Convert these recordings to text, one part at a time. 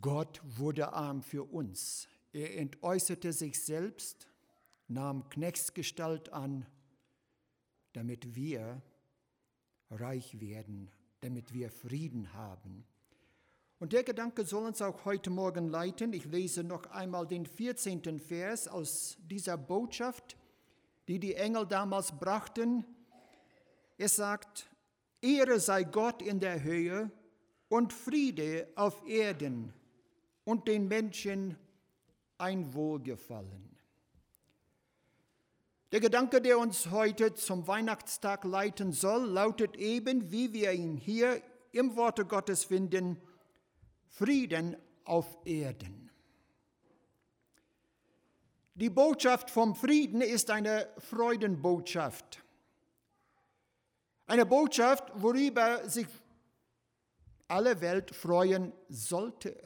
Gott wurde arm für uns. Er entäußerte sich selbst, nahm Knechtsgestalt an, damit wir reich werden, damit wir Frieden haben. Und der Gedanke soll uns auch heute Morgen leiten. Ich lese noch einmal den 14. Vers aus dieser Botschaft, die die Engel damals brachten. Es sagt, Ehre sei Gott in der Höhe und Friede auf Erden und den Menschen ein Wohlgefallen. Der Gedanke, der uns heute zum Weihnachtstag leiten soll, lautet eben, wie wir ihn hier im Worte Gottes finden, Frieden auf Erden. Die Botschaft vom Frieden ist eine Freudenbotschaft. Eine Botschaft, worüber sich alle Welt freuen sollte.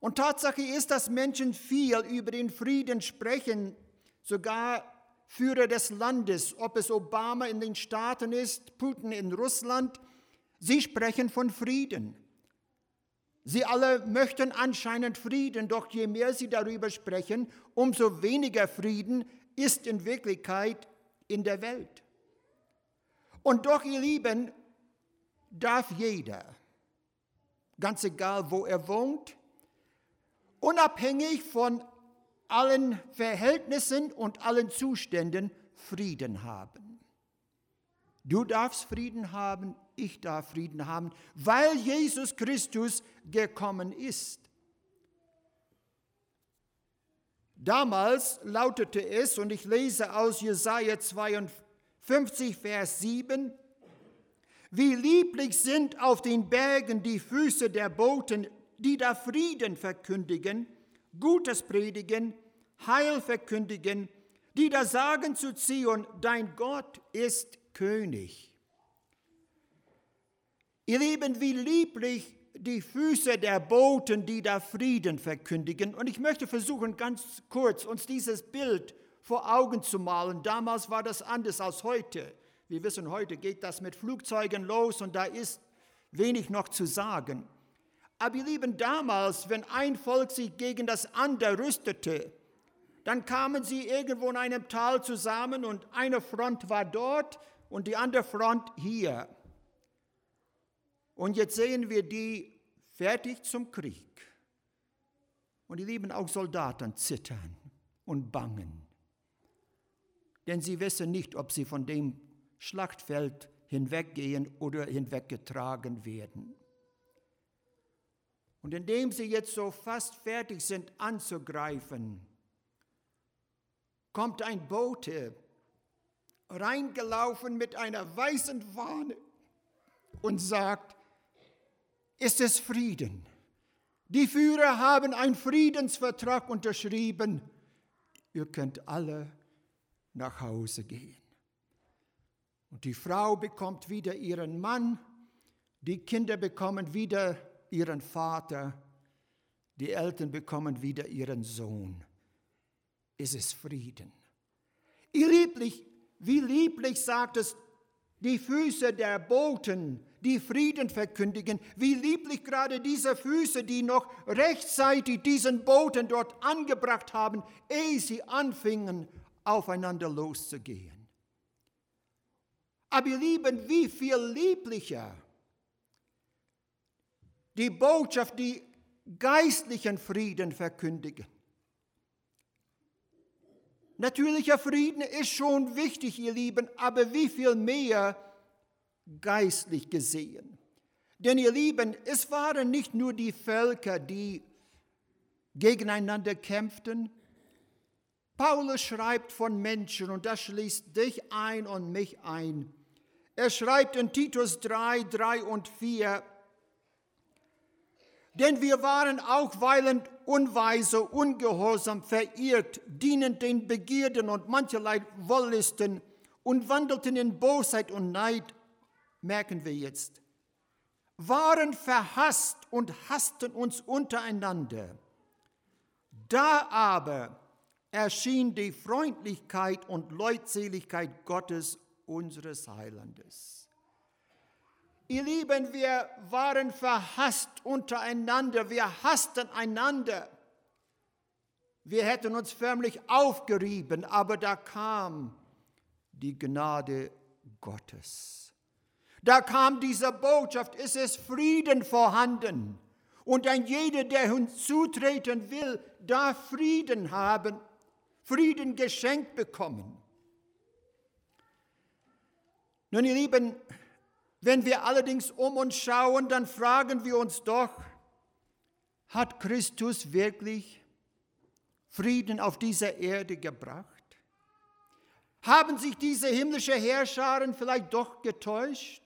Und Tatsache ist, dass Menschen viel über den Frieden sprechen, sogar Führer des Landes, ob es Obama in den Staaten ist, Putin in Russland, sie sprechen von Frieden. Sie alle möchten anscheinend Frieden, doch je mehr sie darüber sprechen, umso weniger Frieden ist in Wirklichkeit in der Welt. Und doch, ihr Lieben, darf jeder, ganz egal wo er wohnt, unabhängig von allen Verhältnissen und allen Zuständen Frieden haben. Du darfst Frieden haben, ich darf Frieden haben, weil Jesus Christus gekommen ist. Damals lautete es, und ich lese aus Jesaja 52, Vers 7, wie lieblich sind auf den Bergen die Füße der Boten, die da Frieden verkündigen, Gutes predigen, Heil verkündigen, die da sagen zu Zion, dein Gott ist König. Ihr Lieben, wie lieblich die Füße der Boten, die da Frieden verkündigen. Und ich möchte versuchen, ganz kurz uns dieses Bild vor Augen zu malen. Damals war das anders als heute. Wir wissen, heute geht das mit Flugzeugen los und da ist wenig noch zu sagen. Aber ihr Lieben, damals, wenn ein Volk sich gegen das andere rüstete, dann kamen sie irgendwo in einem Tal zusammen und eine Front war dort und die andere Front hier. Und jetzt sehen wir die fertig zum Krieg. Und die lieben auch Soldaten zittern und bangen. Denn sie wissen nicht, ob sie von dem Schlachtfeld hinweggehen oder hinweggetragen werden. Und indem sie jetzt so fast fertig sind anzugreifen, kommt ein Bote reingelaufen mit einer weißen Fahne und sagt, ist es Frieden. Die Führer haben einen Friedensvertrag unterschrieben. Ihr könnt alle nach Hause gehen. Und die Frau bekommt wieder ihren Mann, die Kinder bekommen wieder ihren Vater, die Eltern bekommen wieder ihren Sohn. Es ist Frieden. Ihr lieblich, wie lieblich sagt es, die Füße der Boten, die Frieden verkündigen, wie lieblich gerade diese Füße, die noch rechtzeitig diesen Boten dort angebracht haben, ehe sie anfingen, aufeinander loszugehen. Aber ihr Lieben, wie viel lieblicher die Botschaft, die geistlichen Frieden verkündigen. Natürlicher Frieden ist schon wichtig, ihr Lieben, aber wie viel mehr geistlich gesehen. Denn ihr Lieben, es waren nicht nur die Völker, die gegeneinander kämpften. Paulus schreibt von Menschen und das schließt dich ein und mich ein. Er schreibt in Titus 3, 3 und 4, denn wir waren auch weilend unweise, ungehorsam, verirrt, dienend den Begierden und mancherlei Wollisten und wandelten in Bosheit und Neid, merken wir jetzt, waren verhasst und hassten uns untereinander. Da aber erschien die Freundlichkeit und Leutseligkeit Gottes, unseres Heilandes. Ihr Lieben, wir waren verhasst untereinander, wir hassten einander. Wir hätten uns förmlich aufgerieben, aber da kam die Gnade Gottes. Da kam diese Botschaft, es ist Frieden vorhanden. Und ein jeder, der hinzutreten will, darf Frieden haben, Frieden geschenkt bekommen. Nun, ihr Lieben, wenn wir allerdings um uns schauen, dann fragen wir uns doch, hat Christus wirklich Frieden auf dieser Erde gebracht? Haben sich diese himmlische Herrscharen vielleicht doch getäuscht?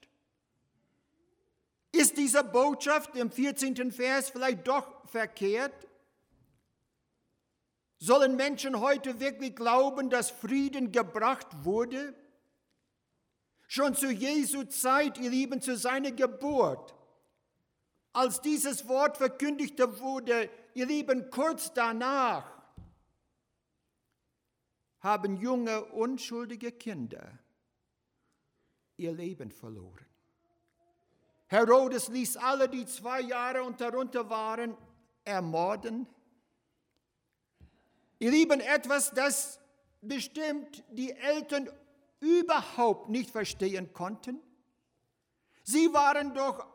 Ist diese Botschaft im 14. Vers vielleicht doch verkehrt? Sollen Menschen heute wirklich glauben, dass Frieden gebracht wurde? Schon zu Jesu Zeit, ihr Lieben, zu seiner Geburt, als dieses Wort verkündigte wurde, ihr Lieben, kurz danach, haben junge, unschuldige Kinder ihr Leben verloren. Herodes ließ alle, die zwei Jahre und darunter waren, ermorden. Ihr Lieben, etwas, das bestimmt die Eltern überhaupt nicht verstehen konnten. Sie waren doch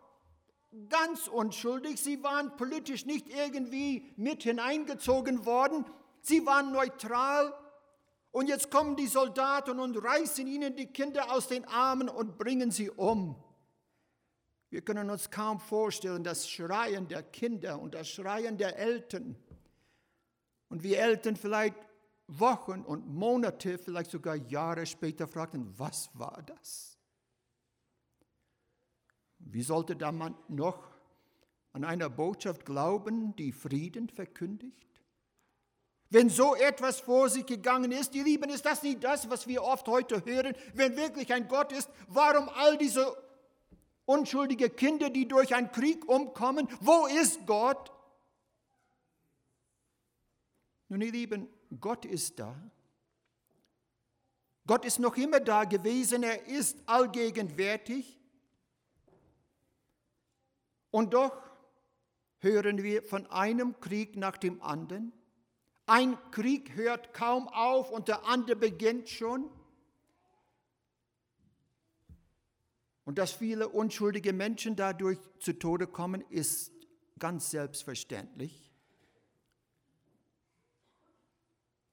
ganz unschuldig, sie waren politisch nicht irgendwie mit hineingezogen worden, sie waren neutral. Und jetzt kommen die Soldaten und reißen ihnen die Kinder aus den Armen und bringen sie um. Wir können uns kaum vorstellen, das Schreien der Kinder und das Schreien der Eltern. Und wir Eltern vielleicht Wochen und Monate, vielleicht sogar Jahre später fragten, was war das? Wie sollte da man noch an einer Botschaft glauben, die Frieden verkündigt? Wenn so etwas vor sich gegangen ist, die Lieben, ist das nicht das, was wir oft heute hören? Wenn wirklich ein Gott ist, warum all diese unschuldige Kinder, die durch einen Krieg umkommen. Wo ist Gott? Nun, ihr Lieben, Gott ist da. Gott ist noch immer da gewesen, er ist allgegenwärtig. Und doch hören wir von einem Krieg nach dem anderen. Ein Krieg hört kaum auf und der andere beginnt schon. Und dass viele unschuldige Menschen dadurch zu Tode kommen, ist ganz selbstverständlich.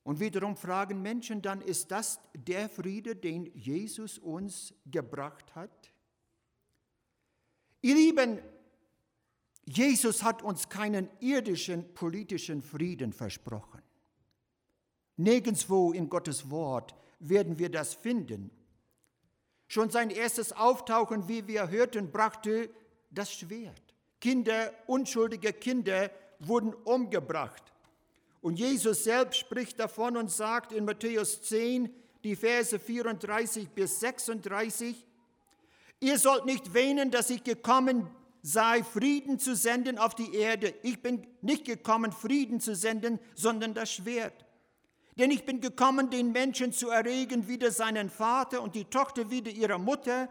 Und wiederum fragen Menschen dann, ist das der Friede, den Jesus uns gebracht hat? Ihr Lieben, Jesus hat uns keinen irdischen politischen Frieden versprochen. Nirgendwo in Gottes Wort werden wir das finden. Schon sein erstes Auftauchen, wie wir hörten, brachte das Schwert. Kinder, unschuldige Kinder wurden umgebracht. Und Jesus selbst spricht davon und sagt in Matthäus 10, die Verse 34 bis 36, ihr sollt nicht wähnen, dass ich gekommen sei, Frieden zu senden auf die Erde. Ich bin nicht gekommen, Frieden zu senden, sondern das Schwert. Denn ich bin gekommen, den Menschen zu erregen, wieder seinen Vater und die Tochter wieder ihre Mutter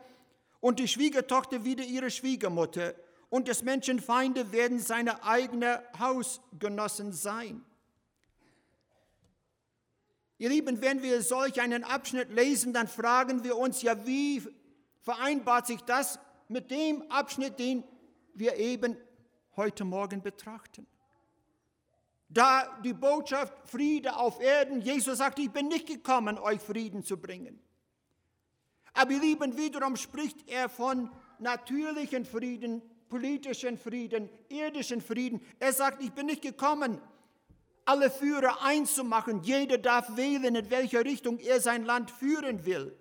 und die Schwiegertochter wieder ihre Schwiegermutter. Und des Menschen Feinde werden seine eigenen Hausgenossen sein. Ihr Lieben, wenn wir solch einen Abschnitt lesen, dann fragen wir uns ja, wie vereinbart sich das mit dem Abschnitt, den wir eben heute Morgen betrachten? Da die Botschaft Friede auf Erden, Jesus sagt, ich bin nicht gekommen, euch Frieden zu bringen. Aber ihr Lieben, wiederum spricht er von natürlichen Frieden, politischen Frieden, irdischen Frieden. Er sagt, ich bin nicht gekommen, alle Führer einzumachen. Jeder darf wählen, in welche Richtung er sein Land führen will.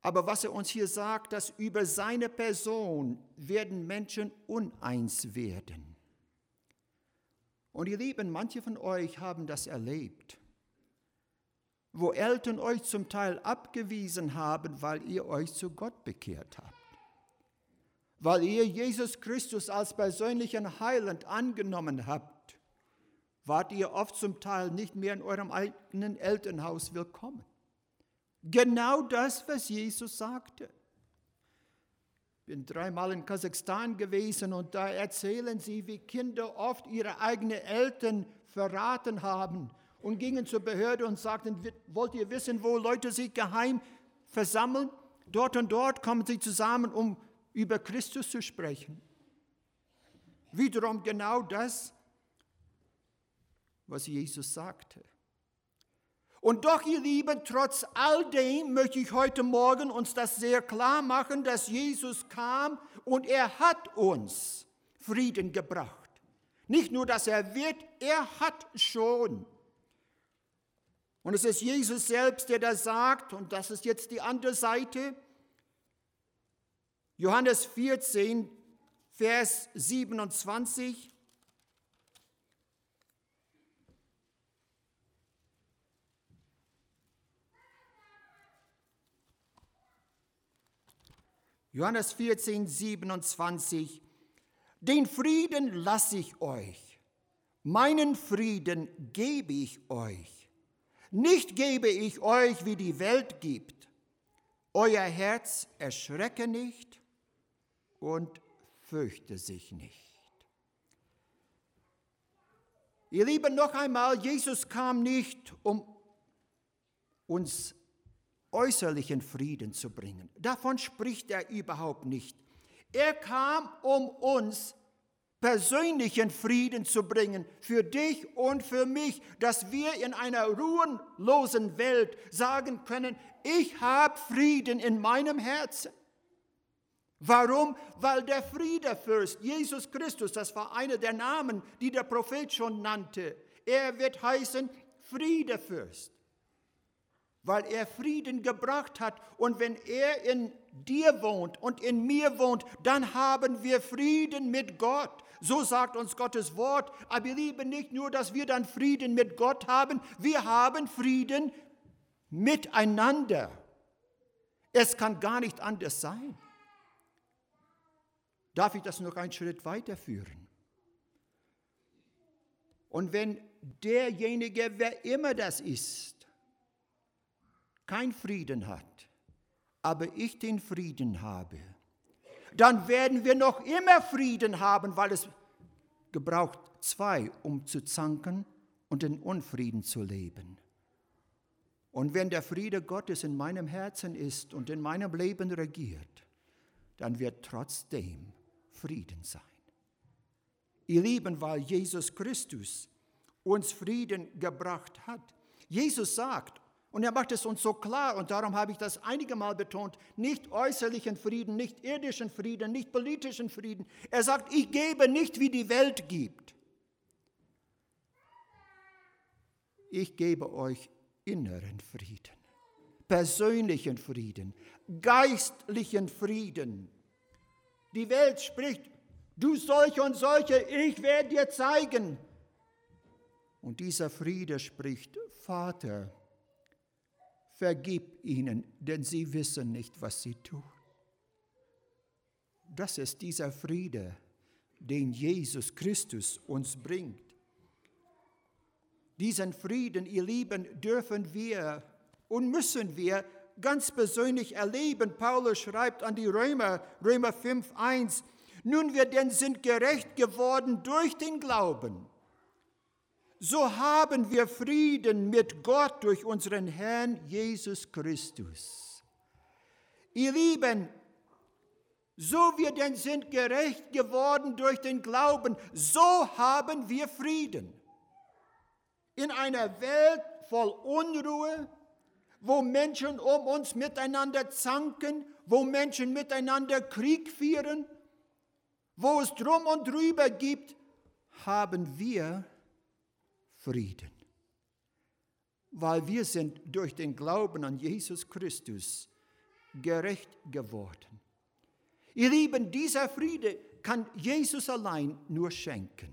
Aber was er uns hier sagt, dass über seine Person werden Menschen uneins werden. Und ihr Lieben, manche von euch haben das erlebt, wo Eltern euch zum Teil abgewiesen haben, weil ihr euch zu Gott bekehrt habt. Weil ihr Jesus Christus als persönlichen Heiland angenommen habt, wart ihr oft zum Teil nicht mehr in eurem eigenen Elternhaus willkommen. Genau das, was Jesus sagte. Ich bin dreimal in Kasachstan gewesen und da erzählen sie, wie Kinder oft ihre eigenen Eltern verraten haben und gingen zur Behörde und sagten, wollt ihr wissen, wo Leute sich geheim versammeln? Dort und dort kommen sie zusammen, um über Christus zu sprechen. Wiederum genau das, was Jesus sagte. Und doch, ihr Lieben, trotz all dem möchte ich heute Morgen uns das sehr klar machen, dass Jesus kam und er hat uns Frieden gebracht. Nicht nur, dass er wird, er hat schon. Und es ist Jesus selbst, der das sagt, und das ist jetzt die andere Seite. Johannes 14, Vers 27. Johannes 14, 27. Den Frieden lasse ich euch, meinen Frieden gebe ich euch. Nicht gebe ich euch, wie die Welt gibt. Euer Herz erschrecke nicht und fürchte sich nicht. Ihr Lieben, noch einmal, Jesus kam nicht, um uns äußerlichen Frieden zu bringen. Davon spricht er überhaupt nicht. Er kam, um uns persönlichen Frieden zu bringen, für dich und für mich, dass wir in einer ruhenlosen Welt sagen können, ich habe Frieden in meinem Herzen. Warum? Weil der Friedefürst, Jesus Christus, das war einer der Namen, die der Prophet schon nannte, er wird heißen Friedefürst weil er Frieden gebracht hat. Und wenn er in dir wohnt und in mir wohnt, dann haben wir Frieden mit Gott. So sagt uns Gottes Wort. Aber ihr Lieben, nicht nur, dass wir dann Frieden mit Gott haben, wir haben Frieden miteinander. Es kann gar nicht anders sein. Darf ich das noch einen Schritt weiterführen? Und wenn derjenige, wer immer das ist, kein Frieden hat, aber ich den Frieden habe, dann werden wir noch immer Frieden haben, weil es gebraucht zwei, um zu zanken und in Unfrieden zu leben. Und wenn der Friede Gottes in meinem Herzen ist und in meinem Leben regiert, dann wird trotzdem Frieden sein. Ihr Lieben, weil Jesus Christus uns Frieden gebracht hat. Jesus sagt, und er macht es uns so klar, und darum habe ich das einige Mal betont, nicht äußerlichen Frieden, nicht irdischen Frieden, nicht politischen Frieden. Er sagt, ich gebe nicht, wie die Welt gibt. Ich gebe euch inneren Frieden, persönlichen Frieden, geistlichen Frieden. Die Welt spricht, du solche und solche, ich werde dir zeigen. Und dieser Friede spricht, Vater, vergib ihnen, denn sie wissen nicht, was sie tun. Das ist dieser Friede, den Jesus Christus uns bringt. Diesen Frieden, ihr Lieben, dürfen wir und müssen wir ganz persönlich erleben. Paulus schreibt an die Römer, Römer 5, 1, nun wir denn sind gerecht geworden durch den Glauben so haben wir Frieden mit Gott durch unseren Herrn Jesus Christus. Ihr Lieben, so wir denn sind gerecht geworden durch den Glauben, so haben wir Frieden. In einer Welt voll Unruhe, wo Menschen um uns miteinander zanken, wo Menschen miteinander Krieg führen, wo es drum und drüber gibt, haben wir Frieden. Weil wir sind durch den Glauben an Jesus Christus gerecht geworden. Ihr Lieben, dieser Friede kann Jesus allein nur schenken.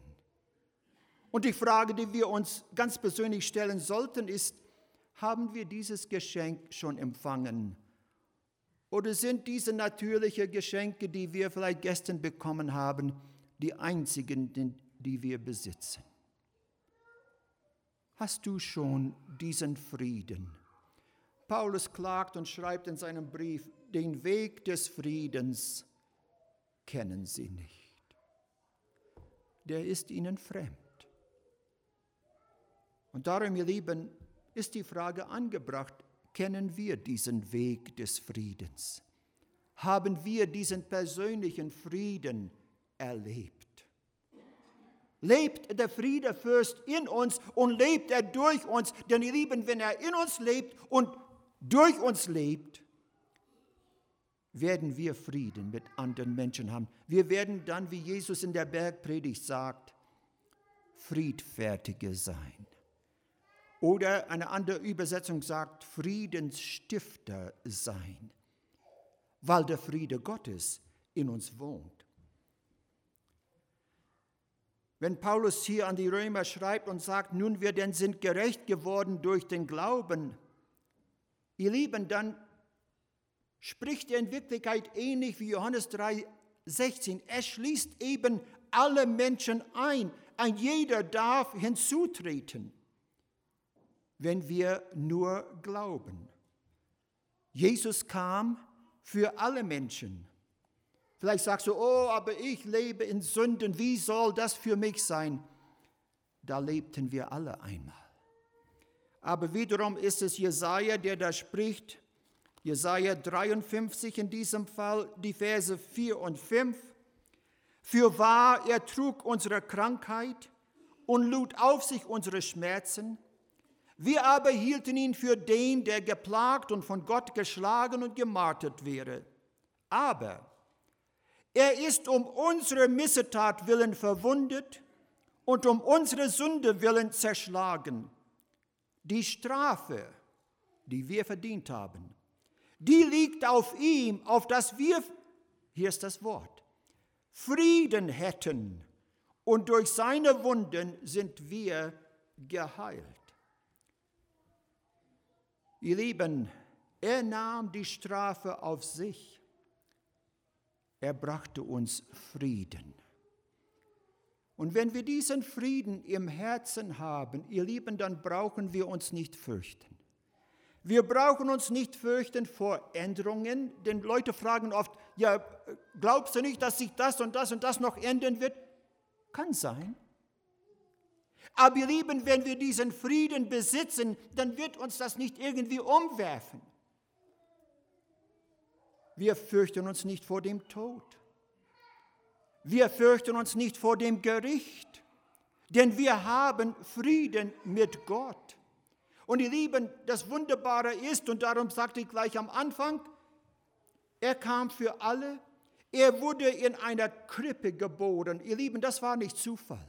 Und die Frage, die wir uns ganz persönlich stellen sollten, ist, haben wir dieses Geschenk schon empfangen? Oder sind diese natürlichen Geschenke, die wir vielleicht gestern bekommen haben, die einzigen, die wir besitzen? Hast du schon diesen Frieden? Paulus klagt und schreibt in seinem Brief, den Weg des Friedens kennen sie nicht. Der ist ihnen fremd. Und darum, ihr Lieben, ist die Frage angebracht, kennen wir diesen Weg des Friedens? Haben wir diesen persönlichen Frieden erlebt? Lebt der Friedefürst in uns und lebt er durch uns? Denn ihr Lieben, wenn er in uns lebt und durch uns lebt, werden wir Frieden mit anderen Menschen haben. Wir werden dann, wie Jesus in der Bergpredigt sagt, Friedfertige sein. Oder eine andere Übersetzung sagt, Friedensstifter sein, weil der Friede Gottes in uns wohnt. Wenn Paulus hier an die Römer schreibt und sagt, nun wir denn sind gerecht geworden durch den Glauben, ihr Lieben, dann spricht er in Wirklichkeit ähnlich wie Johannes 3, 16. Er schließt eben alle Menschen ein. Ein jeder darf hinzutreten wenn wir nur glauben. Jesus kam für alle Menschen. Vielleicht sagst du, oh, aber ich lebe in Sünden, wie soll das für mich sein? Da lebten wir alle einmal. Aber wiederum ist es Jesaja, der da spricht, Jesaja 53 in diesem Fall, die Verse 4 und 5. Für wahr, er trug unsere Krankheit und lud auf sich unsere Schmerzen. Wir aber hielten ihn für den, der geplagt und von Gott geschlagen und gemartet wäre. Aber er ist um unsere Missetat willen verwundet und um unsere Sünde willen zerschlagen. Die Strafe, die wir verdient haben, die liegt auf ihm, auf dass wir, hier ist das Wort, Frieden hätten und durch seine Wunden sind wir geheilt. Ihr Lieben, er nahm die Strafe auf sich. Er brachte uns Frieden. Und wenn wir diesen Frieden im Herzen haben, ihr Lieben, dann brauchen wir uns nicht fürchten. Wir brauchen uns nicht fürchten vor Änderungen, denn Leute fragen oft, ja, glaubst du nicht, dass sich das und das und das noch ändern wird? Kann sein. Aber ihr Lieben, wenn wir diesen Frieden besitzen, dann wird uns das nicht irgendwie umwerfen. Wir fürchten uns nicht vor dem Tod. Wir fürchten uns nicht vor dem Gericht, denn wir haben Frieden mit Gott. Und ihr Lieben, das Wunderbare ist, und darum sagte ich gleich am Anfang, er kam für alle, er wurde in einer Krippe geboren. Ihr Lieben, das war nicht Zufall.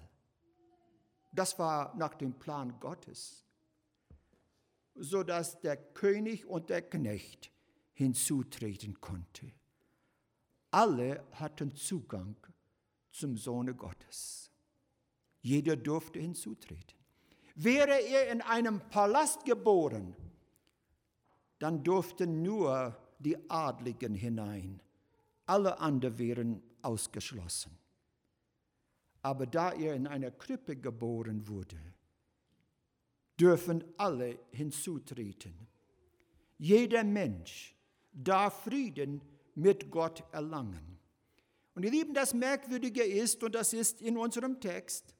Das war nach dem Plan Gottes, sodass der König und der Knecht hinzutreten konnte. Alle hatten Zugang zum Sohne Gottes. Jeder durfte hinzutreten. Wäre er in einem Palast geboren, dann durften nur die Adligen hinein. Alle anderen wären ausgeschlossen. Aber da er in einer Krippe geboren wurde, dürfen alle hinzutreten. Jeder Mensch darf Frieden mit Gott erlangen. Und ihr Lieben, das Merkwürdige ist, und das ist in unserem Text,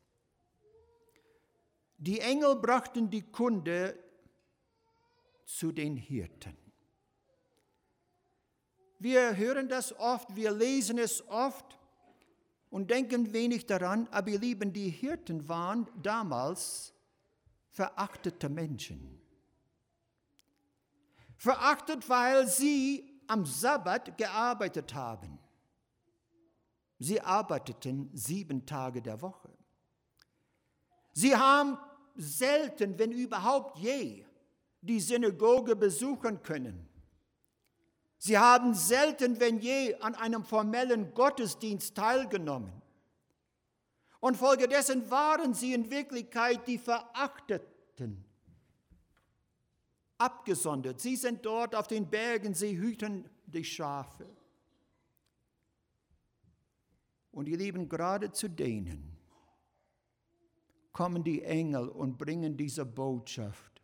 die Engel brachten die Kunde zu den Hirten. Wir hören das oft, wir lesen es oft, und denken wenig daran, aber ihr Lieben, die Hirten waren damals verachtete Menschen. Verachtet, weil sie am Sabbat gearbeitet haben. Sie arbeiteten sieben Tage der Woche. Sie haben selten, wenn überhaupt je, die Synagoge besuchen können. Sie haben selten, wenn je, an einem formellen Gottesdienst teilgenommen. Und folgedessen waren sie in Wirklichkeit die Verachteten, abgesondert. Sie sind dort auf den Bergen, sie hüten die Schafe. Und ihr Lieben, gerade zu denen kommen die Engel und bringen diese Botschaft.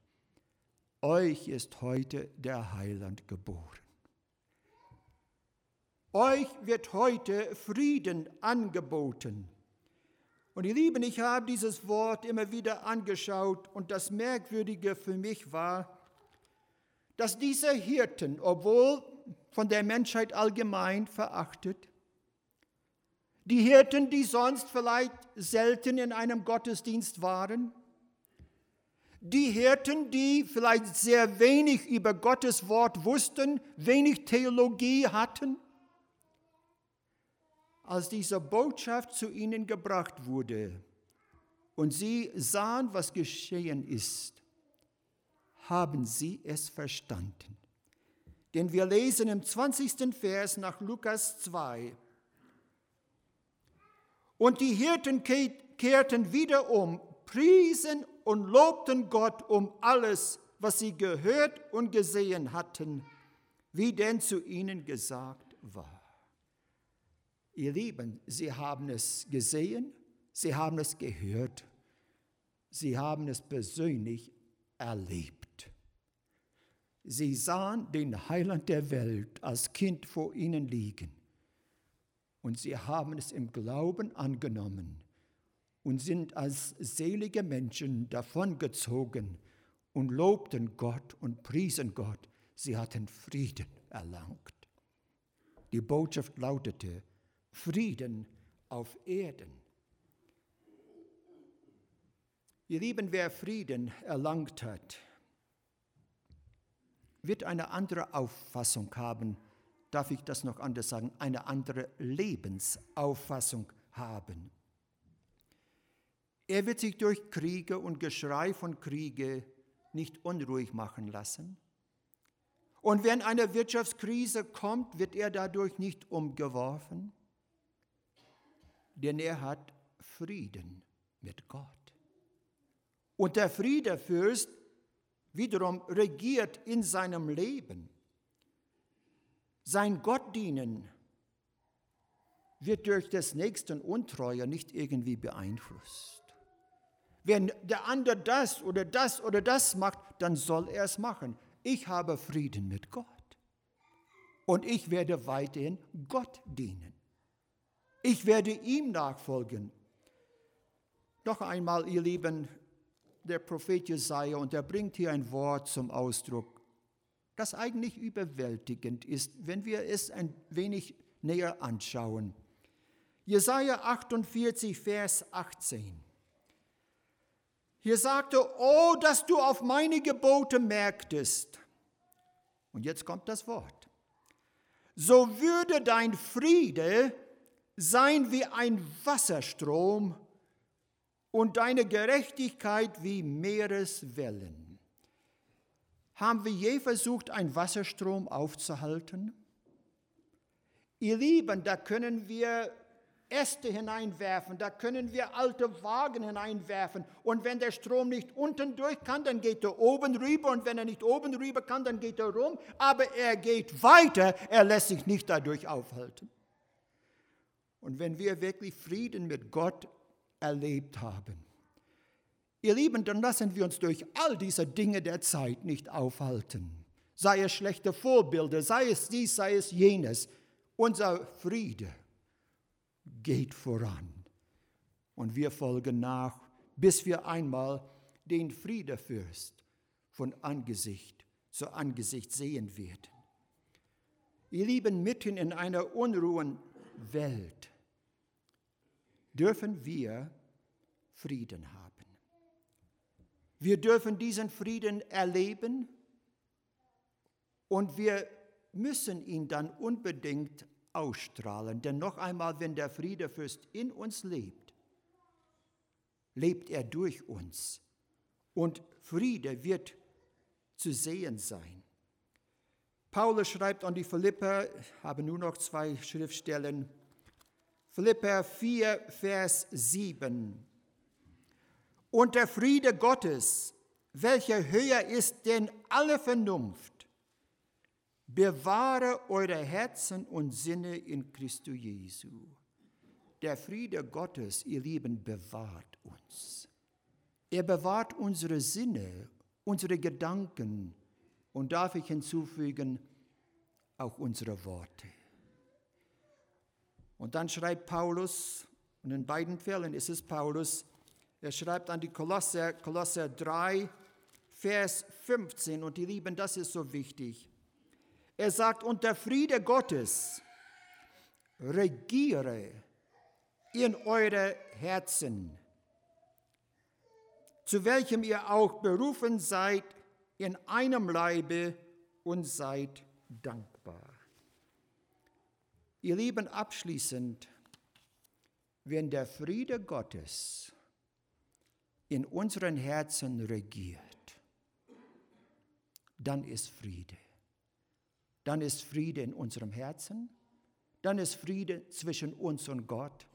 euch ist heute der Heiland geboren. Euch wird heute Frieden angeboten. Und ihr Lieben, ich habe dieses Wort immer wieder angeschaut und das Merkwürdige für mich war, dass diese Hirten, obwohl von der Menschheit allgemein verachtet, die Hirten, die sonst vielleicht selten in einem Gottesdienst waren, die Hirten, die vielleicht sehr wenig über Gottes Wort wussten, wenig Theologie hatten, als diese Botschaft zu ihnen gebracht wurde und sie sahen, was geschehen ist, haben sie es verstanden. Denn wir lesen im 20. Vers nach Lukas 2, und die Hirten kehrten wieder um, priesen und lobten Gott um alles, was sie gehört und gesehen hatten, wie denn zu ihnen gesagt war. Ihr Lieben, Sie haben es gesehen, Sie haben es gehört, Sie haben es persönlich erlebt. Sie sahen den Heiland der Welt als Kind vor ihnen liegen und sie haben es im Glauben angenommen und sind als selige Menschen davongezogen und lobten Gott und priesen Gott. Sie hatten Frieden erlangt. Die Botschaft lautete, Frieden auf Erden. Ihr Lieben, wer Frieden erlangt hat, wird eine andere Auffassung haben, darf ich das noch anders sagen, eine andere Lebensauffassung haben. Er wird sich durch Kriege und Geschrei von Kriege nicht unruhig machen lassen. Und wenn eine Wirtschaftskrise kommt, wird er dadurch nicht umgeworfen denn er hat Frieden mit Gott. Und der Friedefürst wiederum regiert in seinem Leben. Sein Gottdienen wird durch des Nächsten Untreue nicht irgendwie beeinflusst. Wenn der andere das oder das oder das macht, dann soll er es machen. Ich habe Frieden mit Gott. Und ich werde weiterhin Gott dienen. Ich werde ihm nachfolgen. Noch einmal, ihr Lieben, der Prophet Jesaja, und er bringt hier ein Wort zum Ausdruck, das eigentlich überwältigend ist, wenn wir es ein wenig näher anschauen. Jesaja 48, Vers 18. Hier sagte, oh, dass du auf meine Gebote merktest. Und jetzt kommt das Wort. So würde dein Friede sein wie ein Wasserstrom und deine Gerechtigkeit wie Meereswellen. Haben wir je versucht, einen Wasserstrom aufzuhalten? Ihr Lieben, da können wir Äste hineinwerfen, da können wir alte Wagen hineinwerfen. Und wenn der Strom nicht unten durch kann, dann geht er oben rüber. Und wenn er nicht oben rüber kann, dann geht er rum. Aber er geht weiter, er lässt sich nicht dadurch aufhalten. Und wenn wir wirklich Frieden mit Gott erlebt haben, ihr Lieben, dann lassen wir uns durch all diese Dinge der Zeit nicht aufhalten. Sei es schlechte Vorbilder, sei es dies, sei es jenes. Unser Friede geht voran. Und wir folgen nach, bis wir einmal den Friedefürst von Angesicht zu Angesicht sehen werden. Ihr Lieben, mitten in einer unruhen Welt dürfen wir Frieden haben. Wir dürfen diesen Frieden erleben und wir müssen ihn dann unbedingt ausstrahlen. Denn noch einmal, wenn der Friedefürst in uns lebt, lebt er durch uns. Und Friede wird zu sehen sein. Paulus schreibt an die Philipper, habe nur noch zwei Schriftstellen, Philipper 4, Vers 7. Und der Friede Gottes, welcher höher ist denn alle Vernunft, bewahre eure Herzen und Sinne in Christo Jesu. Der Friede Gottes, ihr Lieben, bewahrt uns. Er bewahrt unsere Sinne unsere Gedanken und darf ich hinzufügen, auch unsere Worte. Und dann schreibt Paulus, und in beiden Fällen ist es Paulus, er schreibt an die Kolosser, Kolosser 3, Vers 15, und die Lieben, das ist so wichtig. Er sagt, und der Friede Gottes regiere in eure Herzen, zu welchem ihr auch berufen seid in einem Leibe und seid dankbar. Ihr Lieben, abschließend, wenn der Friede Gottes in unseren Herzen regiert, dann ist Friede. Dann ist Friede in unserem Herzen, dann ist Friede zwischen uns und Gott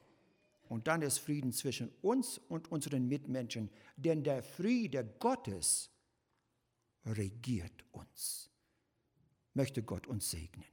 und dann ist Frieden zwischen uns und unseren Mitmenschen, denn der Friede Gottes regiert uns. Möchte Gott uns segnen.